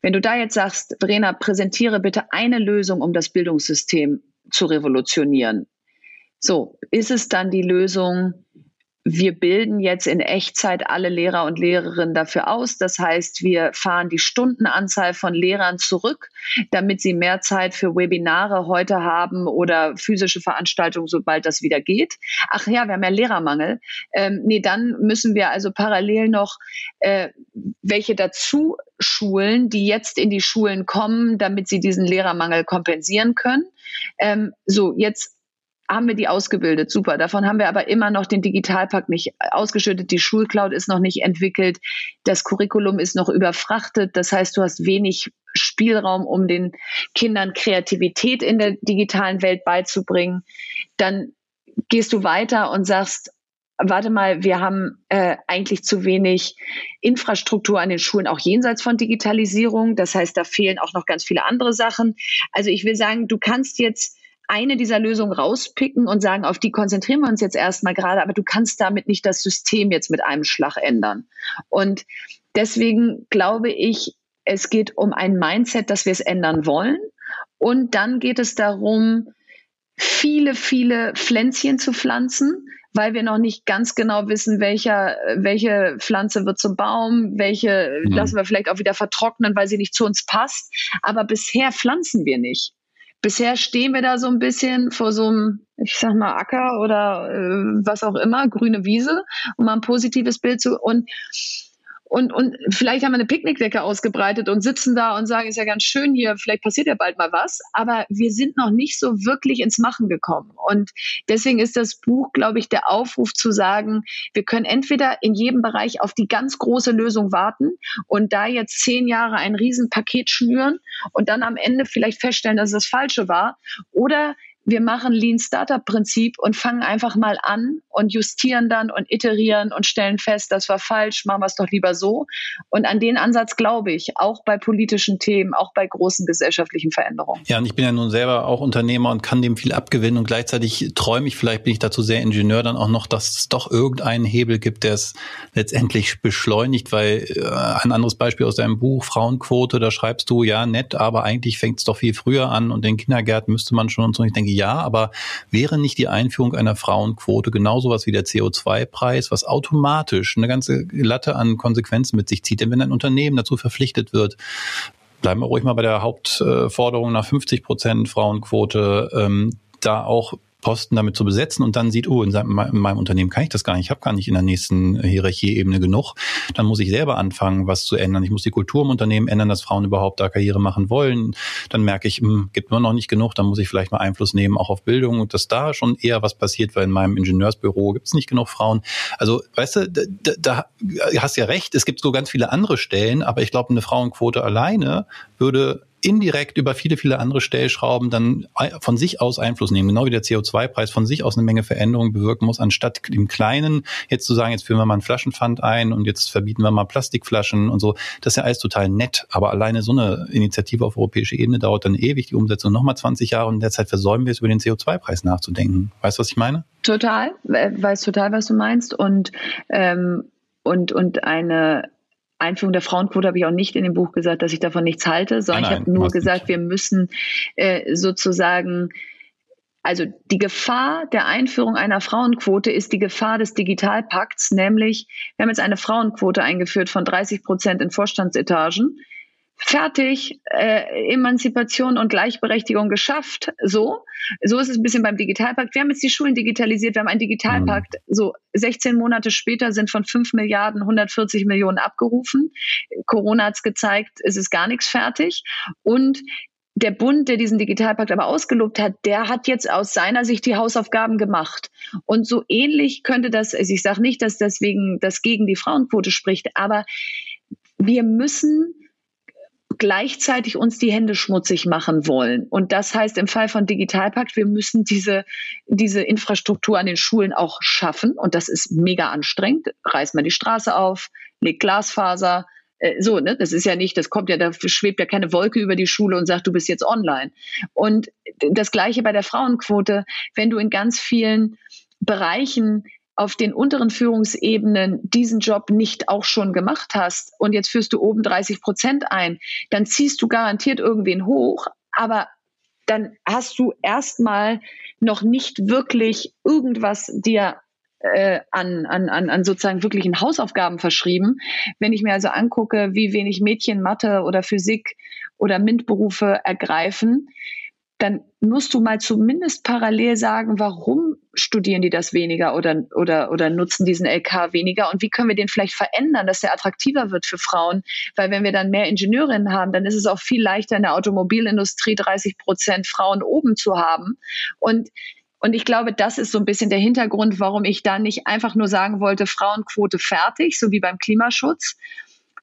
Wenn du da jetzt sagst, Verena, präsentiere bitte eine Lösung, um das Bildungssystem zu revolutionieren. So, ist es dann die Lösung, wir bilden jetzt in Echtzeit alle Lehrer und Lehrerinnen dafür aus. Das heißt, wir fahren die Stundenanzahl von Lehrern zurück, damit sie mehr Zeit für Webinare heute haben oder physische Veranstaltungen, sobald das wieder geht. Ach ja, wir haben ja Lehrermangel. Ähm, nee, dann müssen wir also parallel noch äh, welche dazu schulen, die jetzt in die Schulen kommen, damit sie diesen Lehrermangel kompensieren können. Ähm, so, jetzt haben wir die ausgebildet. Super. Davon haben wir aber immer noch den Digitalpakt nicht ausgeschüttet. Die Schulcloud ist noch nicht entwickelt. Das Curriculum ist noch überfrachtet. Das heißt, du hast wenig Spielraum, um den Kindern Kreativität in der digitalen Welt beizubringen. Dann gehst du weiter und sagst, warte mal, wir haben äh, eigentlich zu wenig Infrastruktur an den Schulen, auch jenseits von Digitalisierung. Das heißt, da fehlen auch noch ganz viele andere Sachen. Also ich will sagen, du kannst jetzt eine dieser Lösungen rauspicken und sagen, auf die konzentrieren wir uns jetzt erstmal gerade, aber du kannst damit nicht das System jetzt mit einem Schlag ändern. Und deswegen glaube ich, es geht um ein Mindset, dass wir es ändern wollen. Und dann geht es darum, viele, viele Pflänzchen zu pflanzen, weil wir noch nicht ganz genau wissen, welcher, welche Pflanze wird zum Baum, welche mhm. lassen wir vielleicht auch wieder vertrocknen, weil sie nicht zu uns passt. Aber bisher pflanzen wir nicht bisher stehen wir da so ein bisschen vor so einem, ich sag mal, Acker oder äh, was auch immer, grüne Wiese, um mal ein positives Bild zu und und, und vielleicht haben wir eine Picknickdecke ausgebreitet und sitzen da und sagen, ist ja ganz schön hier, vielleicht passiert ja bald mal was. Aber wir sind noch nicht so wirklich ins Machen gekommen. Und deswegen ist das Buch, glaube ich, der Aufruf zu sagen, wir können entweder in jedem Bereich auf die ganz große Lösung warten und da jetzt zehn Jahre ein Riesenpaket schnüren und dann am Ende vielleicht feststellen, dass es das Falsche war. Oder wir machen Lean Startup Prinzip und fangen einfach mal an und justieren dann und iterieren und stellen fest, das war falsch, machen wir es doch lieber so. Und an den Ansatz glaube ich, auch bei politischen Themen, auch bei großen gesellschaftlichen Veränderungen. Ja, und ich bin ja nun selber auch Unternehmer und kann dem viel abgewinnen und gleichzeitig träume ich, vielleicht bin ich dazu sehr Ingenieur dann auch noch, dass es doch irgendeinen Hebel gibt, der es letztendlich beschleunigt, weil äh, ein anderes Beispiel aus deinem Buch, Frauenquote, da schreibst du, ja, nett, aber eigentlich fängt es doch viel früher an und den Kindergärten müsste man schon und so. Ich denke, ja, aber wäre nicht die Einführung einer Frauenquote genauso was wie der CO2-Preis, was automatisch eine ganze Latte an Konsequenzen mit sich zieht? Denn wenn ein Unternehmen dazu verpflichtet wird, bleiben wir ruhig mal bei der Hauptforderung nach 50 Prozent Frauenquote, ähm, da auch Posten damit zu besetzen und dann sieht, oh, in, seinem, in meinem Unternehmen kann ich das gar nicht, ich habe gar nicht in der nächsten Hierarchieebene genug, dann muss ich selber anfangen, was zu ändern. Ich muss die Kultur im Unternehmen ändern, dass Frauen überhaupt da Karriere machen wollen. Dann merke ich, mh, hm, gibt nur noch nicht genug, dann muss ich vielleicht mal Einfluss nehmen, auch auf Bildung und dass da schon eher was passiert, weil in meinem Ingenieursbüro gibt es nicht genug Frauen. Also, weißt du, da, da hast ja recht, es gibt so ganz viele andere Stellen, aber ich glaube, eine Frauenquote alleine würde indirekt über viele, viele andere Stellschrauben dann von sich aus Einfluss nehmen, genau wie der CO2-Preis von sich aus eine Menge Veränderungen bewirken muss, anstatt im Kleinen jetzt zu sagen, jetzt führen wir mal einen Flaschenpfand ein und jetzt verbieten wir mal Plastikflaschen und so. Das ist ja alles total nett, aber alleine so eine Initiative auf europäischer Ebene dauert dann ewig, die Umsetzung nochmal 20 Jahre und derzeit versäumen wir es, über den CO2-Preis nachzudenken. Weißt du, was ich meine? Total, weiß total, was du meinst und ähm, und und eine Einführung der Frauenquote habe ich auch nicht in dem Buch gesagt, dass ich davon nichts halte, sondern nein, nein, ich habe nur gesagt, nicht. wir müssen äh, sozusagen also die Gefahr der Einführung einer Frauenquote ist die Gefahr des Digitalpakts, nämlich wir haben jetzt eine Frauenquote eingeführt von 30 Prozent in Vorstandsetagen fertig, äh, Emanzipation und Gleichberechtigung geschafft. So, so ist es ein bisschen beim Digitalpakt. Wir haben jetzt die Schulen digitalisiert, wir haben einen Digitalpakt. Mhm. So 16 Monate später sind von 5 Milliarden 140 Millionen abgerufen. Corona hat es gezeigt, es ist gar nichts fertig. Und der Bund, der diesen Digitalpakt aber ausgelobt hat, der hat jetzt aus seiner Sicht die Hausaufgaben gemacht. Und so ähnlich könnte das, also ich sage nicht, dass deswegen das gegen die Frauenquote spricht, aber wir müssen gleichzeitig uns die Hände schmutzig machen wollen. Und das heißt im Fall von Digitalpakt, wir müssen diese, diese Infrastruktur an den Schulen auch schaffen. Und das ist mega anstrengend. Reißt man die Straße auf, legt Glasfaser, äh, so, ne, das ist ja nicht, das kommt ja, da schwebt ja keine Wolke über die Schule und sagt, du bist jetzt online. Und das Gleiche bei der Frauenquote, wenn du in ganz vielen Bereichen auf den unteren Führungsebenen diesen Job nicht auch schon gemacht hast und jetzt führst du oben 30 Prozent ein, dann ziehst du garantiert irgendwen hoch, aber dann hast du erstmal noch nicht wirklich irgendwas dir äh, an, an, an, an sozusagen wirklichen Hausaufgaben verschrieben. Wenn ich mir also angucke, wie wenig Mädchen Mathe oder Physik oder MINT-Berufe ergreifen, dann musst du mal zumindest parallel sagen, warum studieren die das weniger oder, oder, oder nutzen diesen LK weniger und wie können wir den vielleicht verändern, dass der attraktiver wird für Frauen? Weil wenn wir dann mehr Ingenieurinnen haben, dann ist es auch viel leichter in der Automobilindustrie 30 Prozent Frauen oben zu haben. Und und ich glaube, das ist so ein bisschen der Hintergrund, warum ich da nicht einfach nur sagen wollte, Frauenquote fertig, so wie beim Klimaschutz,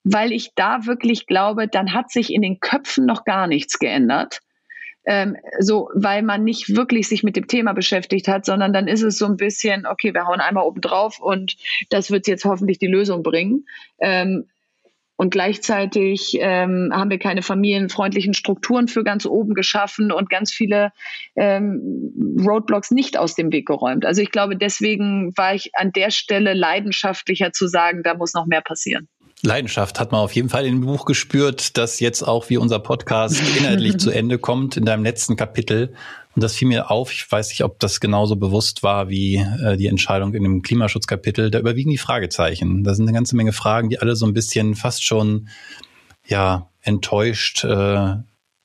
weil ich da wirklich glaube, dann hat sich in den Köpfen noch gar nichts geändert ähm, so, weil man nicht wirklich sich mit dem Thema beschäftigt hat, sondern dann ist es so ein bisschen, okay, wir hauen einmal oben drauf und das wird jetzt hoffentlich die Lösung bringen. Ähm, und gleichzeitig ähm, haben wir keine familienfreundlichen Strukturen für ganz oben geschaffen und ganz viele ähm, Roadblocks nicht aus dem Weg geräumt. Also ich glaube, deswegen war ich an der Stelle leidenschaftlicher zu sagen, da muss noch mehr passieren. Leidenschaft hat man auf jeden Fall in dem Buch gespürt, dass jetzt auch wie unser Podcast [laughs] inhaltlich zu Ende kommt in deinem letzten Kapitel. Und das fiel mir auf. Ich weiß nicht, ob das genauso bewusst war wie äh, die Entscheidung in dem Klimaschutzkapitel. Da überwiegen die Fragezeichen. Da sind eine ganze Menge Fragen, die alle so ein bisschen fast schon ja enttäuscht äh,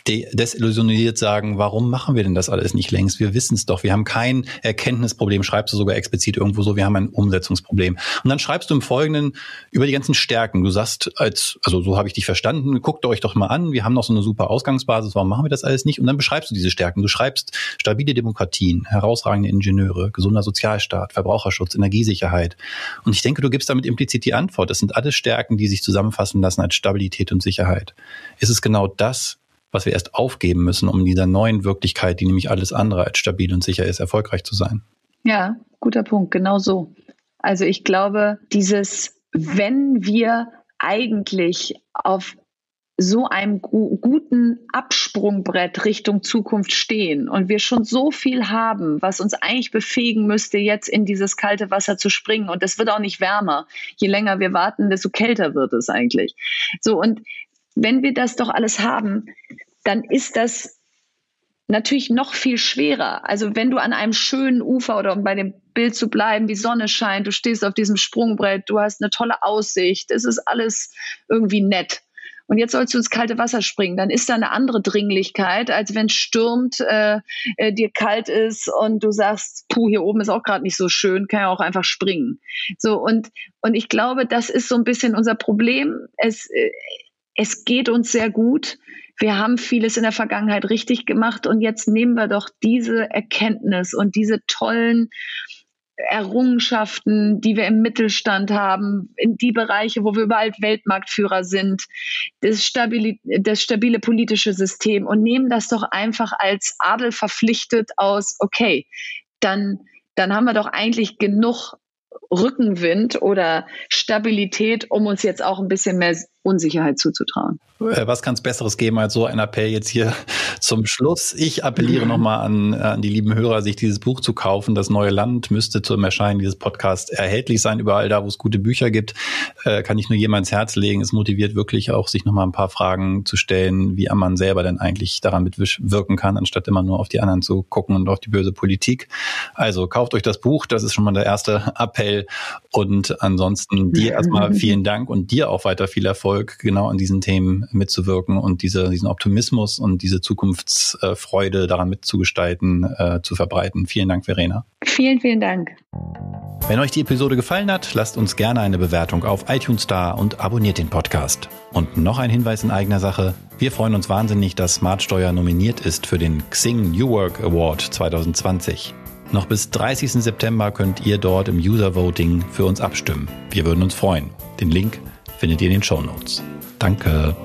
desillusioniert sagen, warum machen wir denn das alles nicht längst? Wir wissen es doch. Wir haben kein Erkenntnisproblem, schreibst du sogar explizit irgendwo so, wir haben ein Umsetzungsproblem. Und dann schreibst du im Folgenden über die ganzen Stärken. Du sagst, als, also so habe ich dich verstanden, guckt euch doch mal an, wir haben noch so eine super Ausgangsbasis, warum machen wir das alles nicht? Und dann beschreibst du diese Stärken. Du schreibst stabile Demokratien, herausragende Ingenieure, gesunder Sozialstaat, Verbraucherschutz, Energiesicherheit. Und ich denke, du gibst damit implizit die Antwort. Das sind alles Stärken, die sich zusammenfassen lassen als Stabilität und Sicherheit. Ist es genau das, was wir erst aufgeben müssen, um in dieser neuen Wirklichkeit, die nämlich alles andere als stabil und sicher ist, erfolgreich zu sein. Ja, guter Punkt, genau so. Also ich glaube, dieses, wenn wir eigentlich auf so einem gu guten Absprungbrett Richtung Zukunft stehen und wir schon so viel haben, was uns eigentlich befähigen müsste, jetzt in dieses kalte Wasser zu springen. Und es wird auch nicht wärmer. Je länger wir warten, desto kälter wird es eigentlich. So, und wenn wir das doch alles haben, dann ist das natürlich noch viel schwerer. Also wenn du an einem schönen Ufer oder um bei dem Bild zu bleiben, die Sonne scheint, du stehst auf diesem Sprungbrett, du hast eine tolle Aussicht, es ist alles irgendwie nett. Und jetzt sollst du ins kalte Wasser springen. Dann ist da eine andere Dringlichkeit, als wenn es stürmt, äh, äh, dir kalt ist und du sagst, puh, hier oben ist auch gerade nicht so schön, kann ja auch einfach springen. So und und ich glaube, das ist so ein bisschen unser Problem. Es äh, es geht uns sehr gut. Wir haben vieles in der Vergangenheit richtig gemacht und jetzt nehmen wir doch diese Erkenntnis und diese tollen Errungenschaften, die wir im Mittelstand haben, in die Bereiche, wo wir überall Weltmarktführer sind, das stabile, das stabile politische System und nehmen das doch einfach als Adel verpflichtet aus, okay, dann, dann haben wir doch eigentlich genug Rückenwind oder Stabilität, um uns jetzt auch ein bisschen mehr Unsicherheit zuzutrauen. Äh, was kann es Besseres geben als so ein Appell jetzt hier [laughs] zum Schluss? Ich appelliere nochmal an, an die lieben Hörer, sich dieses Buch zu kaufen. Das neue Land müsste zum Erscheinen dieses Podcasts erhältlich sein. Überall da, wo es gute Bücher gibt, äh, kann ich nur jedem ans Herz legen. Es motiviert wirklich auch, sich nochmal ein paar Fragen zu stellen, wie man selber denn eigentlich daran mitwirken kann, anstatt immer nur auf die anderen zu gucken und auf die böse Politik. Also kauft euch das Buch, das ist schon mal der erste Appell. Und ansonsten dir erstmal [laughs] vielen Dank und dir auch weiter viel Erfolg Erfolg, genau an diesen Themen mitzuwirken und diese, diesen Optimismus und diese Zukunftsfreude daran mitzugestalten, äh, zu verbreiten. Vielen Dank, Verena. Vielen, vielen Dank. Wenn euch die Episode gefallen hat, lasst uns gerne eine Bewertung auf iTunes da und abonniert den Podcast. Und noch ein Hinweis in eigener Sache. Wir freuen uns wahnsinnig, dass Smartsteuer nominiert ist für den Xing New Work Award 2020. Noch bis 30. September könnt ihr dort im User Voting für uns abstimmen. Wir würden uns freuen. Den Link findet ihr in den Show Notes. Danke.